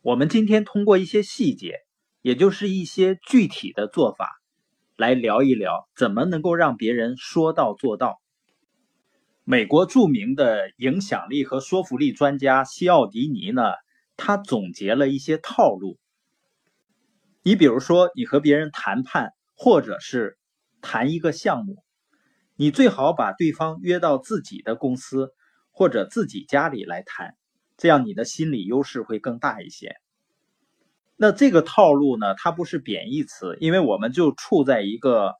我们今天通过一些细节，也就是一些具体的做法，来聊一聊怎么能够让别人说到做到。美国著名的影响力和说服力专家西奥迪尼呢，他总结了一些套路。你比如说，你和别人谈判，或者是谈一个项目，你最好把对方约到自己的公司或者自己家里来谈。这样你的心理优势会更大一些。那这个套路呢，它不是贬义词，因为我们就处在一个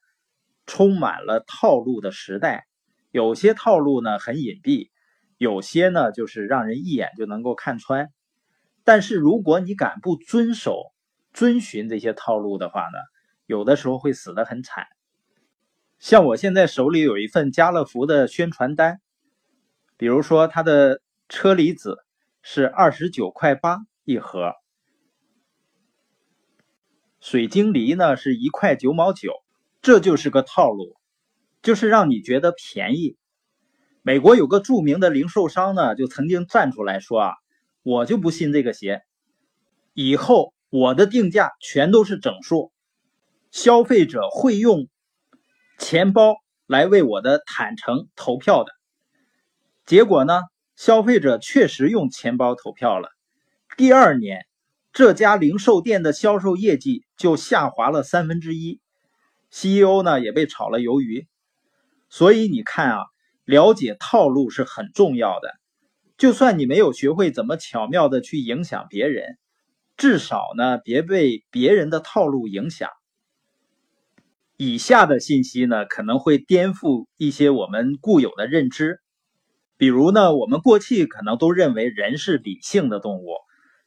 充满了套路的时代。有些套路呢很隐蔽，有些呢就是让人一眼就能够看穿。但是如果你敢不遵守、遵循这些套路的话呢，有的时候会死得很惨。像我现在手里有一份家乐福的宣传单，比如说它的车厘子。是二十九块八一盒，水晶梨呢是一块九毛九，这就是个套路，就是让你觉得便宜。美国有个著名的零售商呢，就曾经站出来说啊，我就不信这个邪，以后我的定价全都是整数，消费者会用钱包来为我的坦诚投票的。结果呢？消费者确实用钱包投票了。第二年，这家零售店的销售业绩就下滑了三分之一，CEO 呢也被炒了鱿鱼。所以你看啊，了解套路是很重要的。就算你没有学会怎么巧妙的去影响别人，至少呢别被别人的套路影响。以下的信息呢可能会颠覆一些我们固有的认知。比如呢，我们过去可能都认为人是理性的动物，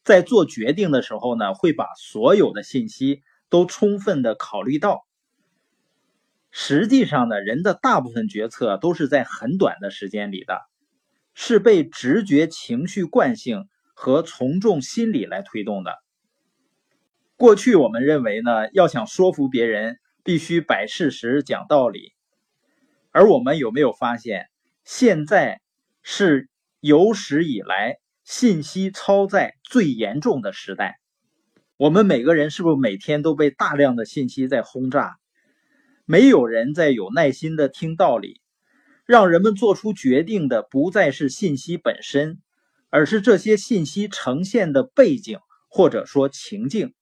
在做决定的时候呢，会把所有的信息都充分的考虑到。实际上呢，人的大部分决策都是在很短的时间里的，是被直觉、情绪惯性和从众心理来推动的。过去我们认为呢，要想说服别人，必须摆事实、讲道理，而我们有没有发现，现在？是有史以来信息超载最严重的时代。我们每个人是不是每天都被大量的信息在轰炸？没有人在有耐心的听道理，让人们做出决定的不再是信息本身，而是这些信息呈现的背景或者说情境。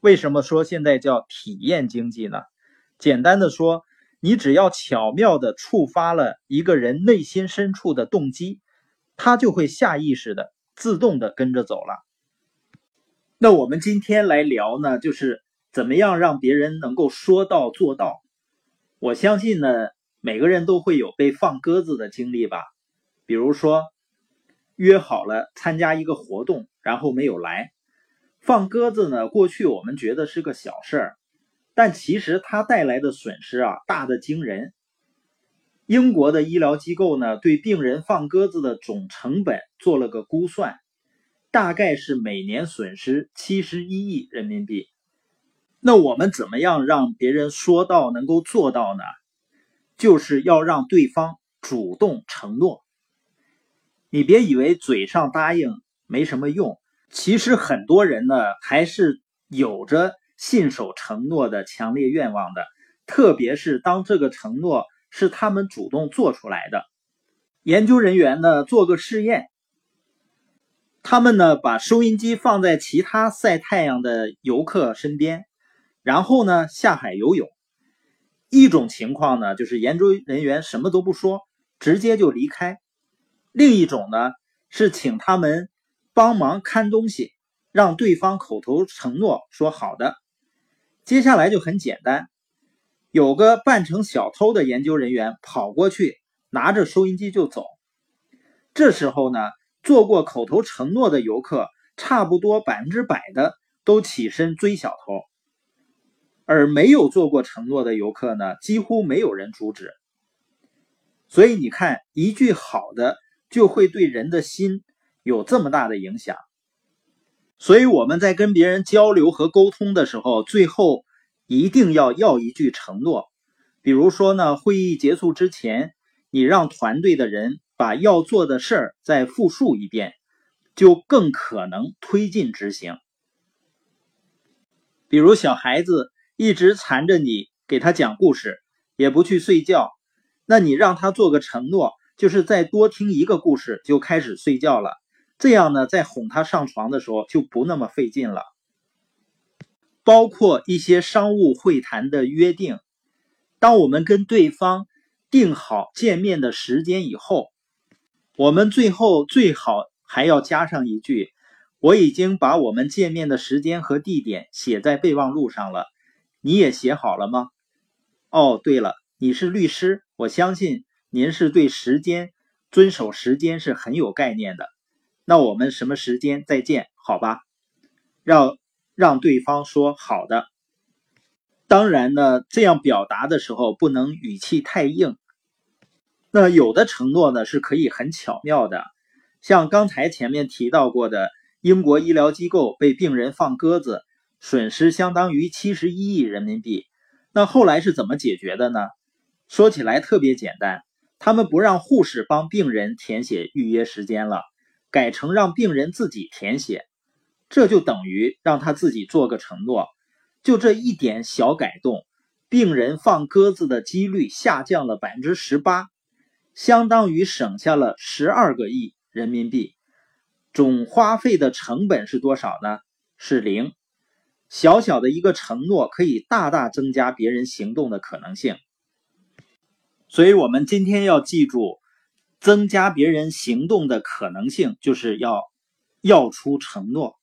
为什么说现在叫体验经济呢？简单的说。你只要巧妙地触发了一个人内心深处的动机，他就会下意识的、自动的跟着走了。那我们今天来聊呢，就是怎么样让别人能够说到做到。我相信呢，每个人都会有被放鸽子的经历吧。比如说，约好了参加一个活动，然后没有来，放鸽子呢，过去我们觉得是个小事儿。但其实它带来的损失啊，大的惊人。英国的医疗机构呢，对病人放鸽子的总成本做了个估算，大概是每年损失七十一亿人民币。那我们怎么样让别人说到能够做到呢？就是要让对方主动承诺。你别以为嘴上答应没什么用，其实很多人呢还是有着。信守承诺的强烈愿望的，特别是当这个承诺是他们主动做出来的。研究人员呢做个试验，他们呢把收音机放在其他晒太阳的游客身边，然后呢下海游泳。一种情况呢就是研究人员什么都不说，直接就离开；另一种呢是请他们帮忙看东西，让对方口头承诺说好的。接下来就很简单，有个扮成小偷的研究人员跑过去，拿着收音机就走。这时候呢，做过口头承诺的游客，差不多百分之百的都起身追小偷，而没有做过承诺的游客呢，几乎没有人阻止。所以你看，一句好的就会对人的心有这么大的影响。所以我们在跟别人交流和沟通的时候，最后一定要要一句承诺。比如说呢，会议结束之前，你让团队的人把要做的事儿再复述一遍，就更可能推进执行。比如小孩子一直缠着你给他讲故事，也不去睡觉，那你让他做个承诺，就是再多听一个故事就开始睡觉了。这样呢，在哄他上床的时候就不那么费劲了。包括一些商务会谈的约定，当我们跟对方定好见面的时间以后，我们最后最好还要加上一句：“我已经把我们见面的时间和地点写在备忘录上了，你也写好了吗？”哦，对了，你是律师，我相信您是对时间遵守时间是很有概念的。那我们什么时间再见？好吧，让。让对方说好的，当然呢，这样表达的时候不能语气太硬。那有的承诺呢是可以很巧妙的，像刚才前面提到过的，英国医疗机构被病人放鸽子，损失相当于七十一亿人民币。那后来是怎么解决的呢？说起来特别简单，他们不让护士帮病人填写预约时间了，改成让病人自己填写。这就等于让他自己做个承诺，就这一点小改动，病人放鸽子的几率下降了百分之十八，相当于省下了十二个亿人民币，总花费的成本是多少呢？是零。小小的一个承诺可以大大增加别人行动的可能性，所以我们今天要记住，增加别人行动的可能性，就是要要出承诺。